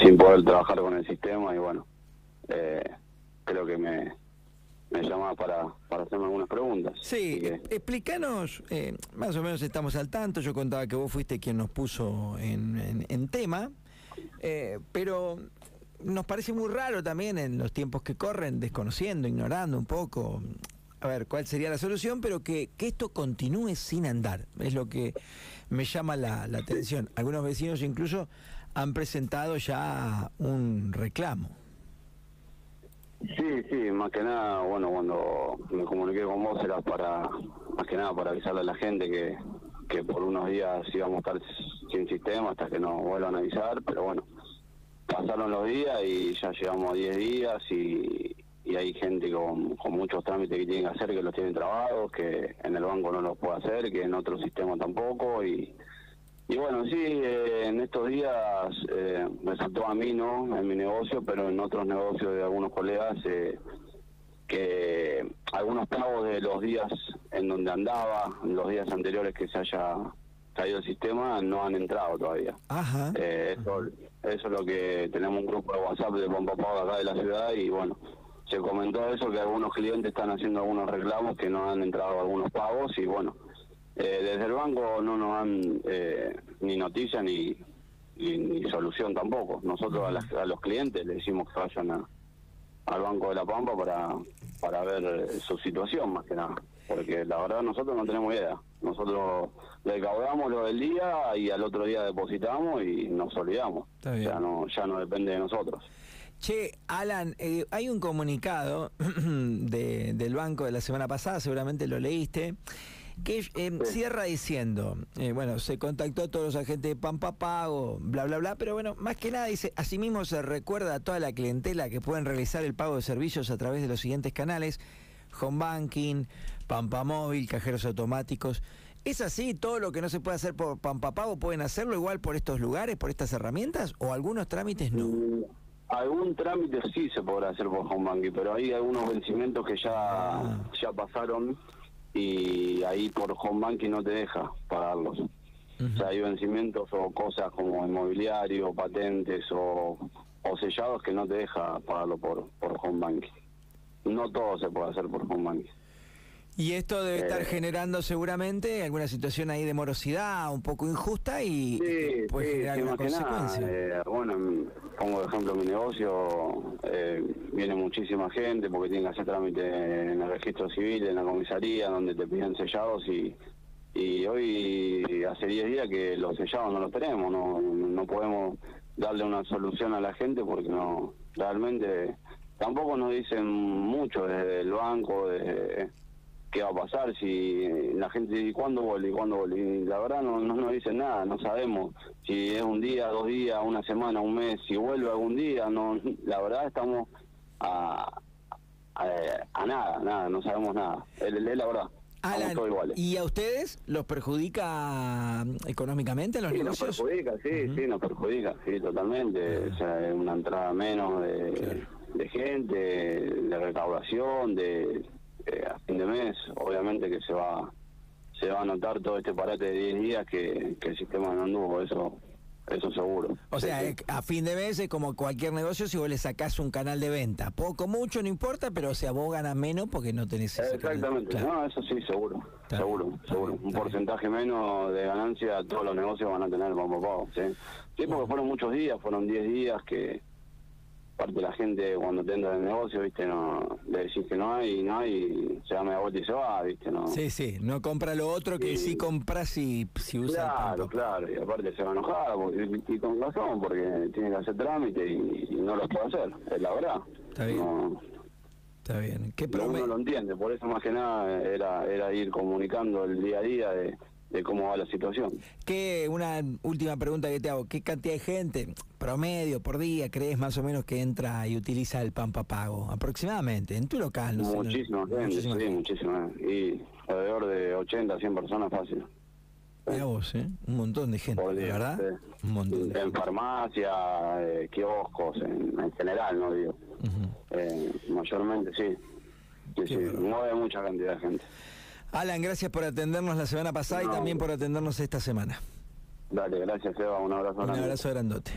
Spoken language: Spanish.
sin poder trabajar con el sistema y bueno, eh, creo que me, me llamaba para, para hacerme algunas preguntas. Sí, explícanos, eh, más o menos estamos al tanto, yo contaba que vos fuiste quien nos puso en, en, tema, eh, pero nos parece muy raro también en los tiempos que corren, desconociendo, ignorando un poco, a ver cuál sería la solución, pero que, que esto continúe sin andar, es lo que me llama la, la atención. Algunos vecinos incluso han presentado ya un reclamo. Sí, sí, más que nada, bueno, cuando me comuniqué con vos era para, más que nada para avisarle a la gente que, que por unos días íbamos a estar sin sistema hasta que nos vuelvan a avisar, pero bueno, pasaron los días y ya llegamos a 10 días y, y hay gente con, con, muchos trámites que tienen que hacer que los tienen trabados, que en el banco no los puede hacer, que en otro sistema tampoco y y bueno, sí, eh, en estos días eh, me saltó a mí, ¿no? En mi negocio, pero en otros negocios de algunos colegas, eh, que algunos pagos de los días en donde andaba, los días anteriores que se haya caído el sistema, no han entrado todavía. Ajá. eso, eso es lo que tenemos un grupo de WhatsApp de Pompa Pago acá de la ciudad y bueno, se comentó eso, que algunos clientes están haciendo algunos reclamos que no han entrado algunos pagos y bueno, eh, desde el banco no nos dan eh, ni noticia ni, ni, solución tampoco. Nosotros a, los clientes le decimos que vayan al Banco de la Pampa para, para ver eh, su situación más que nada. Porque la verdad nosotros no tenemos idea. Nosotros recaudamos lo del día y al otro día depositamos y nos olvidamos. Ya no, ya no depende de nosotros. Che, Alan, hay un comunicado de, del banco de la semana pasada, seguramente lo leíste, que eh, cierra diciendo, eh, bueno, se contactó a todos los agentes de Pampa Pago, bla, bla, bla, pero bueno, más que nada dice, asimismo se recuerda a toda la clientela que pueden realizar el pago de servicios a través de los siguientes canales, home banking, Pampa Móvil, cajeros automáticos. ¿Es así? ¿Todo lo que no se puede hacer por Pampa Pago pueden hacerlo igual por estos lugares, por estas herramientas? ¿O algunos trámites no? Mm, algún trámite sí se podrá hacer por home banking, pero hay algunos vencimientos que ya, ah. ya pasaron y ahí por home banking no te deja pagarlos. O sea, hay vencimientos o cosas como inmobiliario, patentes o, o sellados que no te deja pagarlo por, por home banking. No todo se puede hacer por home banking. Y esto debe estar eh. generando seguramente alguna situación ahí de morosidad un poco injusta y, puede generar alguna consecuencia. Eh, bueno, pongo de ejemplo mi negocio, eh, viene muchísima gente porque tienen que hacer trámite en el registro civil, en la comisaría, donde te piden sellados y, y hoy hace 10 días que los sellados no los tenemos, no, no podemos darle una solución a la gente porque no realmente tampoco nos dicen mucho desde el banco, desde qué va a pasar, si la gente dice cuándo vuelve y cuándo vuelve. Y la verdad no, no nos dicen nada, no sabemos si es un día, dos días, una semana, un mes, si vuelve algún día, no la verdad estamos a, a, nada, nada, no sabemos nada. Es, la verdad. ¿y a ustedes los perjudica económicamente los sí, Nos perjudica, sí, sí, nos perjudica, sí, totalmente. O sea, una entrada menos de, de gente, de recaudación, a de mes, obviamente que se va se va a notar todo este parate de 10 días que, el sistema no anduvo, eso eso seguro. O sea, a fin de mes es como cualquier negocio si vos le sacás un canal de venta. Poco, mucho, no importa, pero o sea, vos ganas menos porque no tenés ese Exactamente, no, eso sí, seguro, seguro, seguro. un porcentaje menos de ganancia todos los negocios van a tener como pago, ¿sí? Sí, porque fueron muchos días, fueron 10 días que parte la gente cuando te entra en el negocio, viste, no le decís que no hay, no hay, se da media vuelta y se va, viste, no. Sí, sí, no compra lo otro que sí, compras si, si usa Claro, claro, y aparte se va a enojar, y, con razón, porque tiene que hacer trámite y, no lo puede hacer, es la verdad. Está bien. Está bien. ¿Qué uno lo entiende, por eso más que nada era, era ir comunicando el día a día de de cómo va la situación. ¿Qué, una última pregunta que te hago, ¿qué cantidad de gente, promedio, por día, crees más o menos que entra y utiliza el Pampa Pago? Aproximadamente, en tu local, no muchísima gente, sí, muchísima. Y alrededor de 80, 100 personas fácil. Mira vos, ¿eh? Un montón de gente, ¿verdad? Un montón En farmacia, eh, kioscos, en, general, no digo. eh, mayormente, sí. Sí, sí, mueve mucha cantidad de gente. Alan, gracias por atendernos la semana pasada y también por atendernos esta semana. Dale, gracias Eva, un abrazo Un abrazo grandote.